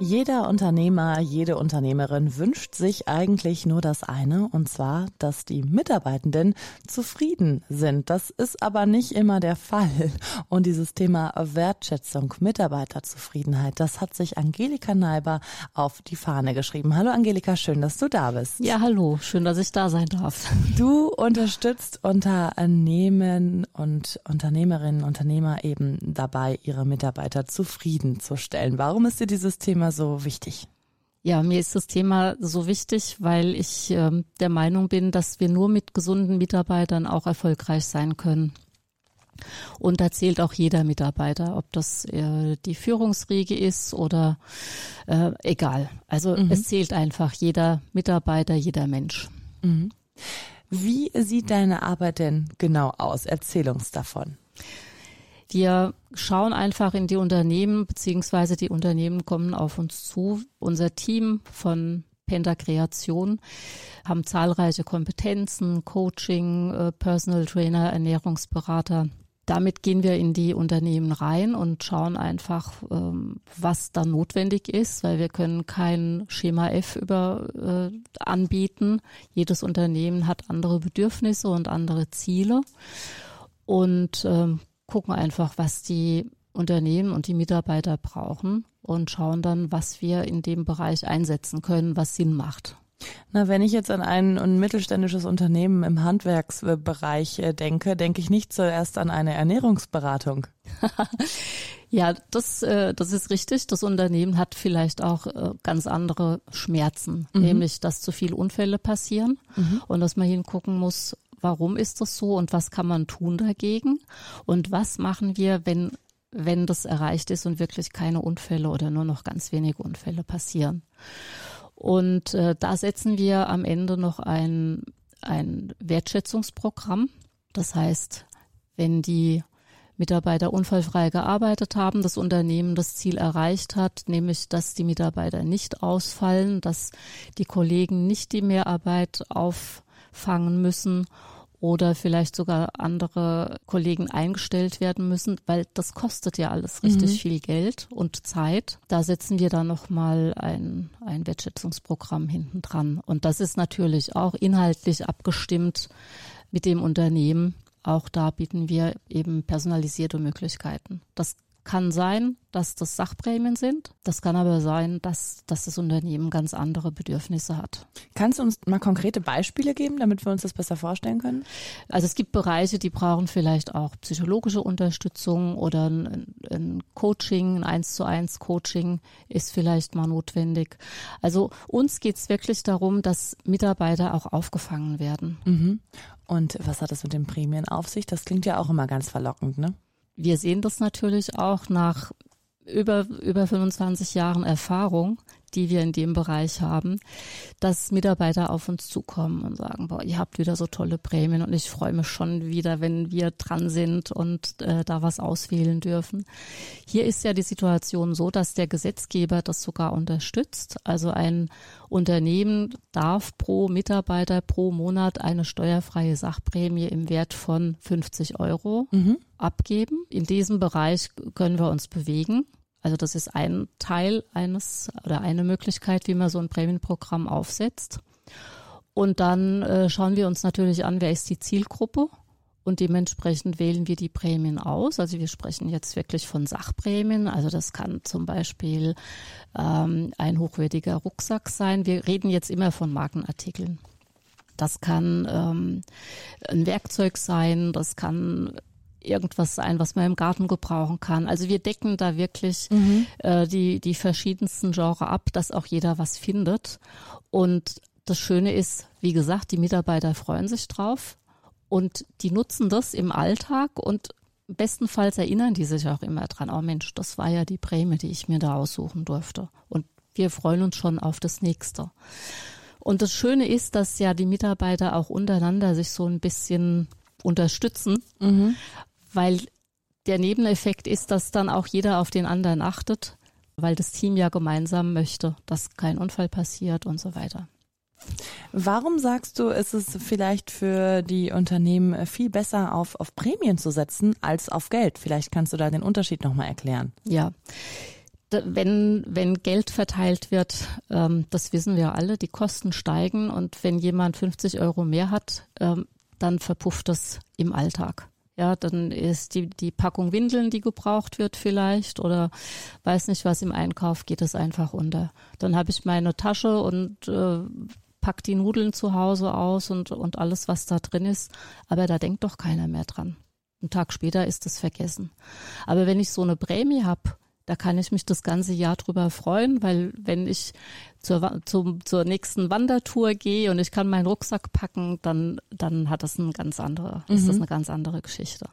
Jeder Unternehmer, jede Unternehmerin wünscht sich eigentlich nur das eine, und zwar, dass die Mitarbeitenden zufrieden sind. Das ist aber nicht immer der Fall. Und dieses Thema Wertschätzung, Mitarbeiterzufriedenheit, das hat sich Angelika Neiber auf die Fahne geschrieben. Hallo Angelika, schön, dass du da bist. Ja, hallo, schön, dass ich da sein darf. Du unterstützt Unternehmen und Unternehmerinnen, Unternehmer eben dabei, ihre Mitarbeiter zufriedenzustellen. Warum ist dir dieses Thema Thema so wichtig? Ja, mir ist das Thema so wichtig, weil ich äh, der Meinung bin, dass wir nur mit gesunden Mitarbeitern auch erfolgreich sein können. Und da zählt auch jeder Mitarbeiter, ob das äh, die Führungsriege ist oder äh, egal. Also mhm. es zählt einfach jeder Mitarbeiter, jeder Mensch. Mhm. Wie sieht deine Arbeit denn genau aus? Erzähl uns davon. Wir schauen einfach in die Unternehmen, beziehungsweise die Unternehmen kommen auf uns zu. Unser Team von Penta Kreation haben zahlreiche Kompetenzen, Coaching, äh, Personal Trainer, Ernährungsberater. Damit gehen wir in die Unternehmen rein und schauen einfach, ähm, was da notwendig ist, weil wir können kein Schema F über äh, anbieten. Jedes Unternehmen hat andere Bedürfnisse und andere Ziele. Und ähm, gucken einfach, was die Unternehmen und die Mitarbeiter brauchen und schauen dann, was wir in dem Bereich einsetzen können, was Sinn macht. Na, wenn ich jetzt an ein, mittelständisches Unternehmen im Handwerksbereich äh, denke, denke ich nicht zuerst an eine Ernährungsberatung. ja, das, äh, das ist richtig. Das Unternehmen hat vielleicht auch äh, ganz andere Schmerzen, mhm. nämlich dass zu viele Unfälle passieren mhm. und dass man hingucken muss, warum ist das so und was kann man tun dagegen und was machen wir, wenn wenn das erreicht ist und wirklich keine Unfälle oder nur noch ganz wenige Unfälle passieren. Und äh, da setzen wir am Ende noch ein, ein Wertschätzungsprogramm. Das heißt, wenn die Mitarbeiter unfallfrei gearbeitet haben, das Unternehmen das Ziel erreicht hat, nämlich dass die Mitarbeiter nicht ausfallen, dass die Kollegen nicht die Mehrarbeit auf fangen müssen oder vielleicht sogar andere Kollegen eingestellt werden müssen, weil das kostet ja alles richtig mhm. viel Geld und Zeit. Da setzen wir dann nochmal ein, ein Wertschätzungsprogramm hinten dran. Und das ist natürlich auch inhaltlich abgestimmt mit dem Unternehmen. Auch da bieten wir eben personalisierte Möglichkeiten. Das kann sein, dass das Sachprämien sind. Das kann aber sein, dass, dass das Unternehmen ganz andere Bedürfnisse hat. Kannst du uns mal konkrete Beispiele geben, damit wir uns das besser vorstellen können? Also es gibt Bereiche, die brauchen vielleicht auch psychologische Unterstützung oder ein, ein Coaching, ein eins zu eins Coaching ist vielleicht mal notwendig. Also uns geht es wirklich darum, dass Mitarbeiter auch aufgefangen werden. Mhm. Und was hat das mit den Prämien auf sich? Das klingt ja auch immer ganz verlockend, ne? Wir sehen das natürlich auch nach über, über 25 Jahren Erfahrung, die wir in dem Bereich haben, dass Mitarbeiter auf uns zukommen und sagen, boah, ihr habt wieder so tolle Prämien und ich freue mich schon wieder, wenn wir dran sind und äh, da was auswählen dürfen. Hier ist ja die Situation so, dass der Gesetzgeber das sogar unterstützt. Also ein Unternehmen darf pro Mitarbeiter pro Monat eine steuerfreie Sachprämie im Wert von 50 Euro mhm. abgeben. In diesem Bereich können wir uns bewegen. Also das ist ein Teil eines oder eine Möglichkeit, wie man so ein Prämienprogramm aufsetzt. Und dann äh, schauen wir uns natürlich an, wer ist die Zielgruppe und dementsprechend wählen wir die Prämien aus. Also wir sprechen jetzt wirklich von Sachprämien. Also das kann zum Beispiel ähm, ein hochwertiger Rucksack sein. Wir reden jetzt immer von Markenartikeln. Das kann ähm, ein Werkzeug sein, das kann irgendwas sein, was man im Garten gebrauchen kann. Also wir decken da wirklich mhm. äh, die, die verschiedensten Genre ab, dass auch jeder was findet. Und das Schöne ist, wie gesagt, die Mitarbeiter freuen sich drauf und die nutzen das im Alltag und bestenfalls erinnern die sich auch immer dran, oh Mensch, das war ja die Prämie, die ich mir da aussuchen durfte. Und wir freuen uns schon auf das nächste. Und das Schöne ist, dass ja die Mitarbeiter auch untereinander sich so ein bisschen unterstützen, mhm. Weil der Nebeneffekt ist, dass dann auch jeder auf den anderen achtet, weil das Team ja gemeinsam möchte, dass kein Unfall passiert und so weiter. Warum sagst du, ist es vielleicht für die Unternehmen viel besser auf, auf Prämien zu setzen als auf Geld? Vielleicht kannst du da den Unterschied nochmal erklären. Ja. Wenn, wenn Geld verteilt wird, ähm, das wissen wir alle, die Kosten steigen und wenn jemand 50 Euro mehr hat, ähm, dann verpufft das im Alltag. Ja, dann ist die, die Packung Windeln, die gebraucht wird vielleicht oder weiß nicht was im Einkauf, geht es einfach unter. Dann habe ich meine Tasche und äh, pack die Nudeln zu Hause aus und, und alles, was da drin ist. Aber da denkt doch keiner mehr dran. Einen Tag später ist es vergessen. Aber wenn ich so eine Prämie habe, da kann ich mich das ganze Jahr drüber freuen, weil wenn ich zur, zum, zur nächsten Wandertour gehe und ich kann meinen Rucksack packen, dann, dann hat das eine ganz andere, mhm. ist das mhm. eine ganz andere Geschichte.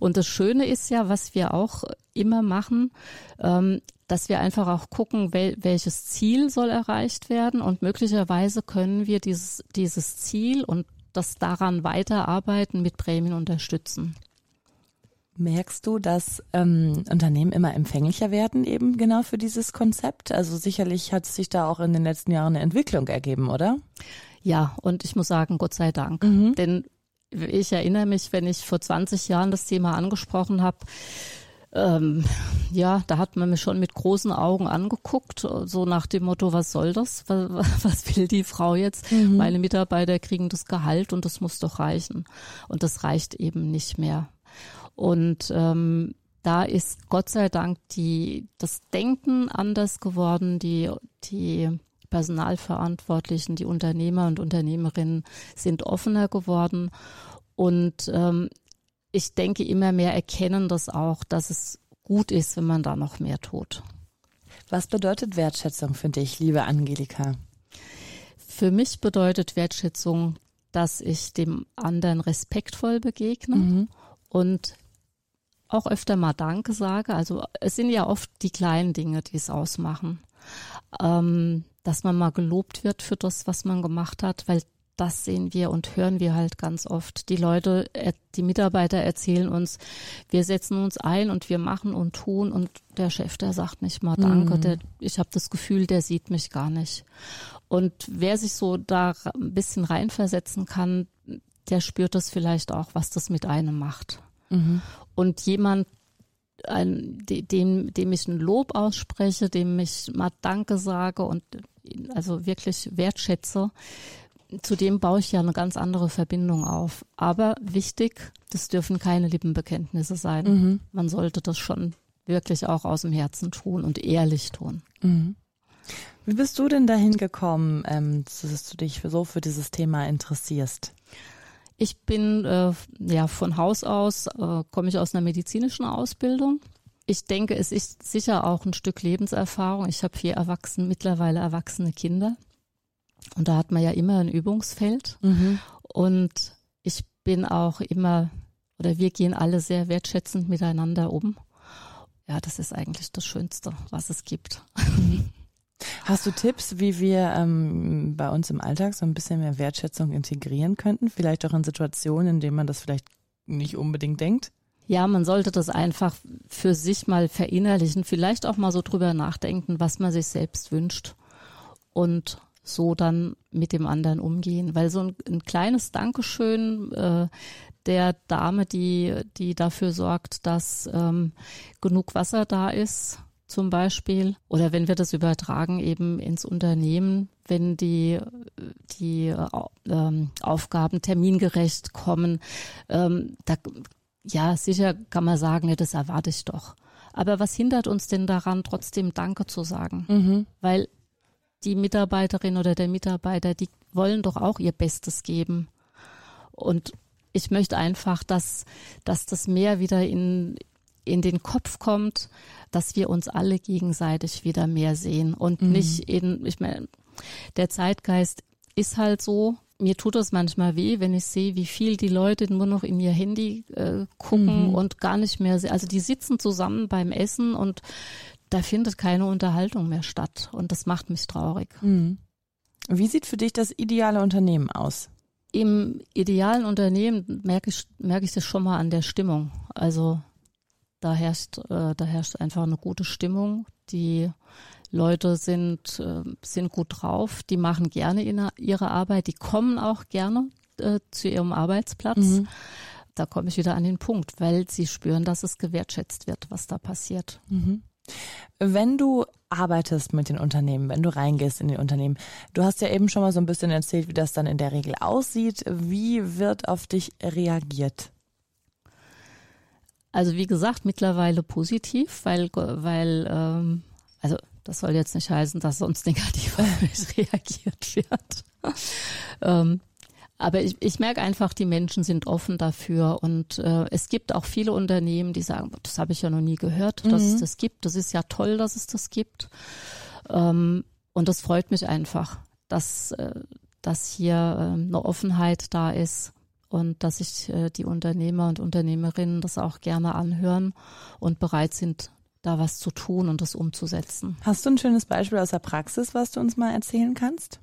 Und das Schöne ist ja, was wir auch immer machen, ähm, dass wir einfach auch gucken, wel, welches Ziel soll erreicht werden und möglicherweise können wir dieses, dieses Ziel und das daran weiterarbeiten mit Prämien unterstützen. Merkst du, dass ähm, Unternehmen immer empfänglicher werden eben genau für dieses Konzept? Also sicherlich hat sich da auch in den letzten Jahren eine Entwicklung ergeben, oder? Ja, und ich muss sagen, Gott sei Dank. Mhm. Denn ich erinnere mich, wenn ich vor 20 Jahren das Thema angesprochen habe, ähm, ja, da hat man mich schon mit großen Augen angeguckt, so nach dem Motto, was soll das? Was, was will die Frau jetzt? Mhm. Meine Mitarbeiter kriegen das Gehalt und das muss doch reichen. Und das reicht eben nicht mehr. Und ähm, da ist Gott sei Dank die, das Denken anders geworden, die, die Personalverantwortlichen, die Unternehmer und Unternehmerinnen sind offener geworden. Und ähm, ich denke, immer mehr erkennen das auch, dass es gut ist, wenn man da noch mehr tut. Was bedeutet Wertschätzung für dich, liebe Angelika? Für mich bedeutet Wertschätzung, dass ich dem anderen respektvoll begegne mhm. und auch öfter mal Danke sage. Also es sind ja oft die kleinen Dinge, die es ausmachen. Ähm, dass man mal gelobt wird für das, was man gemacht hat, weil das sehen wir und hören wir halt ganz oft. Die Leute, die Mitarbeiter erzählen uns, wir setzen uns ein und wir machen und tun und der Chef, der sagt nicht mal Danke. Mhm. Der, ich habe das Gefühl, der sieht mich gar nicht. Und wer sich so da ein bisschen reinversetzen kann, der spürt das vielleicht auch, was das mit einem macht. Mhm. Und jemand, ein, dem, dem ich ein Lob ausspreche, dem ich mal Danke sage und also wirklich wertschätze, zu dem baue ich ja eine ganz andere Verbindung auf. Aber wichtig, das dürfen keine Lippenbekenntnisse sein. Mhm. Man sollte das schon wirklich auch aus dem Herzen tun und ehrlich tun. Mhm. Wie bist du denn dahin gekommen, ähm, dass du dich so für dieses Thema interessierst? Ich bin äh, ja von Haus aus, äh, komme ich aus einer medizinischen Ausbildung. Ich denke, es ist sicher auch ein Stück Lebenserfahrung. Ich habe vier erwachsene, mittlerweile erwachsene Kinder. Und da hat man ja immer ein Übungsfeld. Mhm. Und ich bin auch immer, oder wir gehen alle sehr wertschätzend miteinander um. Ja, das ist eigentlich das Schönste, was es gibt. Mhm. Hast du Tipps, wie wir ähm, bei uns im Alltag so ein bisschen mehr Wertschätzung integrieren könnten? Vielleicht auch in Situationen, in denen man das vielleicht nicht unbedingt denkt? Ja, man sollte das einfach für sich mal verinnerlichen, vielleicht auch mal so drüber nachdenken, was man sich selbst wünscht und so dann mit dem anderen umgehen. Weil so ein, ein kleines Dankeschön äh, der Dame, die, die dafür sorgt, dass ähm, genug Wasser da ist, zum Beispiel. Oder wenn wir das übertragen eben ins Unternehmen, wenn die, die ähm, Aufgaben termingerecht kommen, ähm, da, ja, sicher kann man sagen, ja, das erwarte ich doch. Aber was hindert uns denn daran, trotzdem Danke zu sagen? Mhm. Weil die Mitarbeiterin oder der Mitarbeiter, die wollen doch auch ihr Bestes geben. Und ich möchte einfach, dass, dass das mehr wieder in, in den Kopf kommt, dass wir uns alle gegenseitig wieder mehr sehen und mhm. nicht in, ich meine, der Zeitgeist ist halt so. Mir tut es manchmal weh, wenn ich sehe, wie viel die Leute nur noch in ihr Handy äh, gucken mhm. und gar nicht mehr, also die sitzen zusammen beim Essen und da findet keine Unterhaltung mehr statt und das macht mich traurig. Mhm. Wie sieht für dich das ideale Unternehmen aus? Im idealen Unternehmen merke ich, merke ich das schon mal an der Stimmung. Also da herrscht, äh, da herrscht einfach eine gute Stimmung. Die Leute sind, äh, sind gut drauf, die machen gerne ihre Arbeit, die kommen auch gerne äh, zu ihrem Arbeitsplatz. Mhm. Da komme ich wieder an den Punkt, weil sie spüren, dass es gewertschätzt wird, was da passiert. Mhm. Wenn du arbeitest mit den Unternehmen, wenn du reingehst in die Unternehmen, du hast ja eben schon mal so ein bisschen erzählt, wie das dann in der Regel aussieht. Wie wird auf dich reagiert? Also wie gesagt, mittlerweile positiv, weil, weil ähm, also das soll jetzt nicht heißen, dass sonst negativ reagiert wird. ähm, aber ich, ich merke einfach, die Menschen sind offen dafür und äh, es gibt auch viele Unternehmen, die sagen, das habe ich ja noch nie gehört, dass mhm. es das gibt. Das ist ja toll, dass es das gibt. Ähm, und das freut mich einfach, dass, äh, dass hier äh, eine Offenheit da ist und dass sich äh, die Unternehmer und Unternehmerinnen das auch gerne anhören und bereit sind, da was zu tun und das umzusetzen. Hast du ein schönes Beispiel aus der Praxis, was du uns mal erzählen kannst?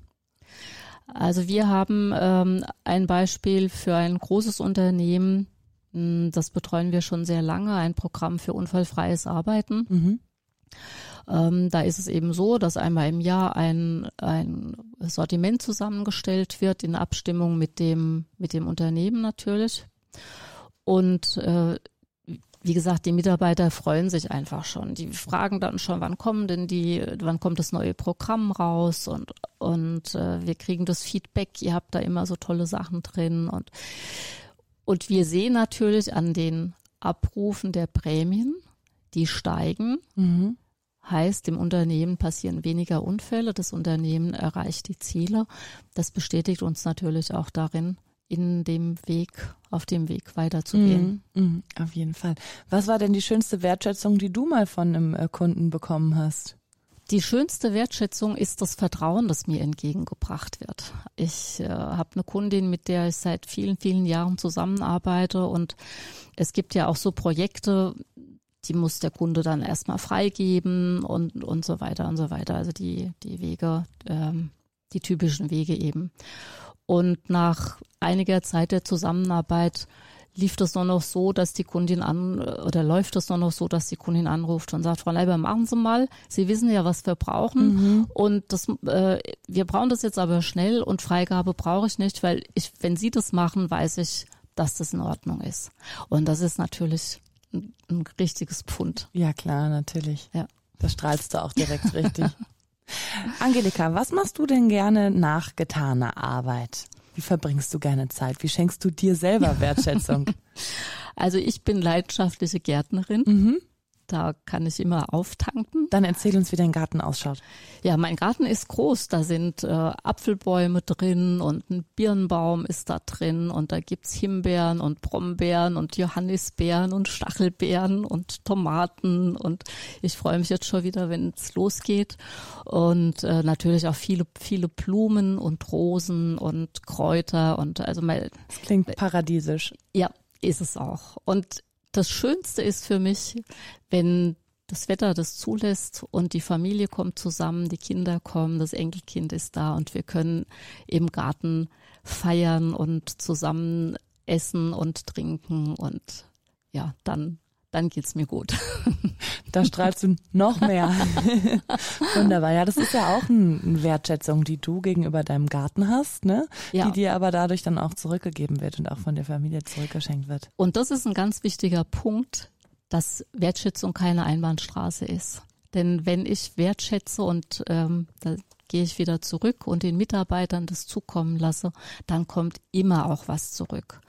Also wir haben ähm, ein Beispiel für ein großes Unternehmen, hm, das betreuen wir schon sehr lange, ein Programm für unfallfreies Arbeiten. Mhm. Ähm, da ist es eben so, dass einmal im Jahr ein, ein Sortiment zusammengestellt wird in Abstimmung mit dem, mit dem Unternehmen natürlich. Und äh, wie gesagt, die Mitarbeiter freuen sich einfach schon. Die fragen dann schon, wann kommen denn die, wann kommt das neue Programm raus und und äh, wir kriegen das Feedback. Ihr habt da immer so tolle Sachen drin und und wir sehen natürlich an den Abrufen der Prämien, die steigen. Mhm. Heißt, im Unternehmen passieren weniger Unfälle, das Unternehmen erreicht die Ziele. Das bestätigt uns natürlich auch darin, in dem Weg, auf dem Weg weiterzugehen. Mm, mm, auf jeden Fall. Was war denn die schönste Wertschätzung, die du mal von einem äh, Kunden bekommen hast? Die schönste Wertschätzung ist das Vertrauen, das mir entgegengebracht wird. Ich äh, habe eine Kundin, mit der ich seit vielen, vielen Jahren zusammenarbeite und es gibt ja auch so Projekte, die muss der Kunde dann erstmal freigeben und, und so weiter und so weiter. Also die, die Wege, ähm, die typischen Wege eben. Und nach einiger Zeit der Zusammenarbeit lief das nur noch so, dass die Kundin an oder läuft das nur noch so, dass die Kundin anruft und sagt, Frau Leiber, machen Sie mal. Sie wissen ja, was wir brauchen mhm. und das, äh, wir brauchen das jetzt aber schnell und Freigabe brauche ich nicht, weil ich, wenn Sie das machen, weiß ich, dass das in Ordnung ist. Und das ist natürlich ein, ein richtiges Pfund. Ja klar, natürlich. Ja. Da strahlst du auch direkt richtig. Angelika, was machst du denn gerne nach getaner Arbeit? Wie verbringst du gerne Zeit? Wie schenkst du dir selber Wertschätzung? Also ich bin leidenschaftliche Gärtnerin. Mhm. Da kann ich immer auftanken. Dann erzähl uns, wie dein Garten ausschaut. Ja, mein Garten ist groß. Da sind äh, Apfelbäume drin und ein Birnbaum ist da drin und da gibt's Himbeeren und Brombeeren und Johannisbeeren und Stachelbeeren und Tomaten und ich freue mich jetzt schon wieder, wenn es losgeht. Und äh, natürlich auch viele, viele Blumen und Rosen und Kräuter und also mal. Das klingt paradiesisch. Ja, ist es auch. Und das Schönste ist für mich, wenn das Wetter das zulässt und die Familie kommt zusammen, die Kinder kommen, das Enkelkind ist da und wir können im Garten feiern und zusammen essen und trinken und ja, dann dann geht's mir gut. Da strahlst du noch mehr. Wunderbar. Ja, das ist ja auch eine Wertschätzung, die du gegenüber deinem Garten hast, ne? Ja. Die dir aber dadurch dann auch zurückgegeben wird und auch von der Familie zurückgeschenkt wird. Und das ist ein ganz wichtiger Punkt, dass Wertschätzung keine Einbahnstraße ist. Denn wenn ich wertschätze und ähm, da gehe ich wieder zurück und den Mitarbeitern das zukommen lasse, dann kommt immer auch was zurück.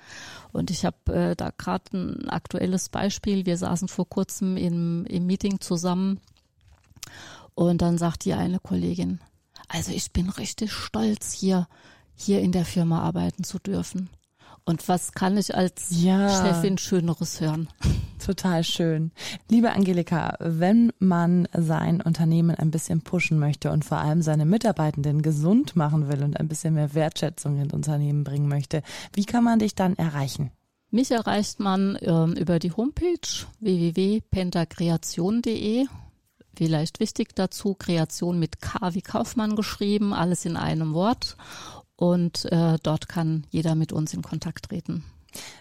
Und ich habe äh, da gerade ein aktuelles Beispiel. Wir saßen vor kurzem im, im Meeting zusammen und dann sagt die eine Kollegin, also ich bin richtig stolz hier, hier in der Firma arbeiten zu dürfen. Und was kann ich als ja. Chefin Schöneres hören? Total schön. Liebe Angelika, wenn man sein Unternehmen ein bisschen pushen möchte und vor allem seine Mitarbeitenden gesund machen will und ein bisschen mehr Wertschätzung ins Unternehmen bringen möchte, wie kann man dich dann erreichen? Mich erreicht man ähm, über die Homepage www.pentakreation.de. Vielleicht wichtig dazu, Kreation mit K wie Kaufmann geschrieben, alles in einem Wort. Und äh, dort kann jeder mit uns in Kontakt treten.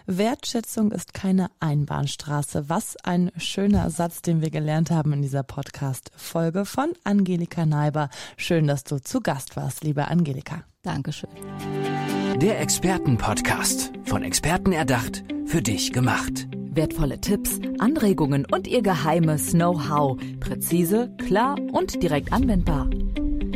Wertschätzung ist keine Einbahnstraße. Was ein schöner Satz, den wir gelernt haben in dieser Podcast-Folge von Angelika Neiber. Schön, dass du zu Gast warst, liebe Angelika. Dankeschön. Der Expertenpodcast. Von Experten erdacht, für dich gemacht. Wertvolle Tipps, Anregungen und ihr geheimes Know-how. Präzise, klar und direkt anwendbar.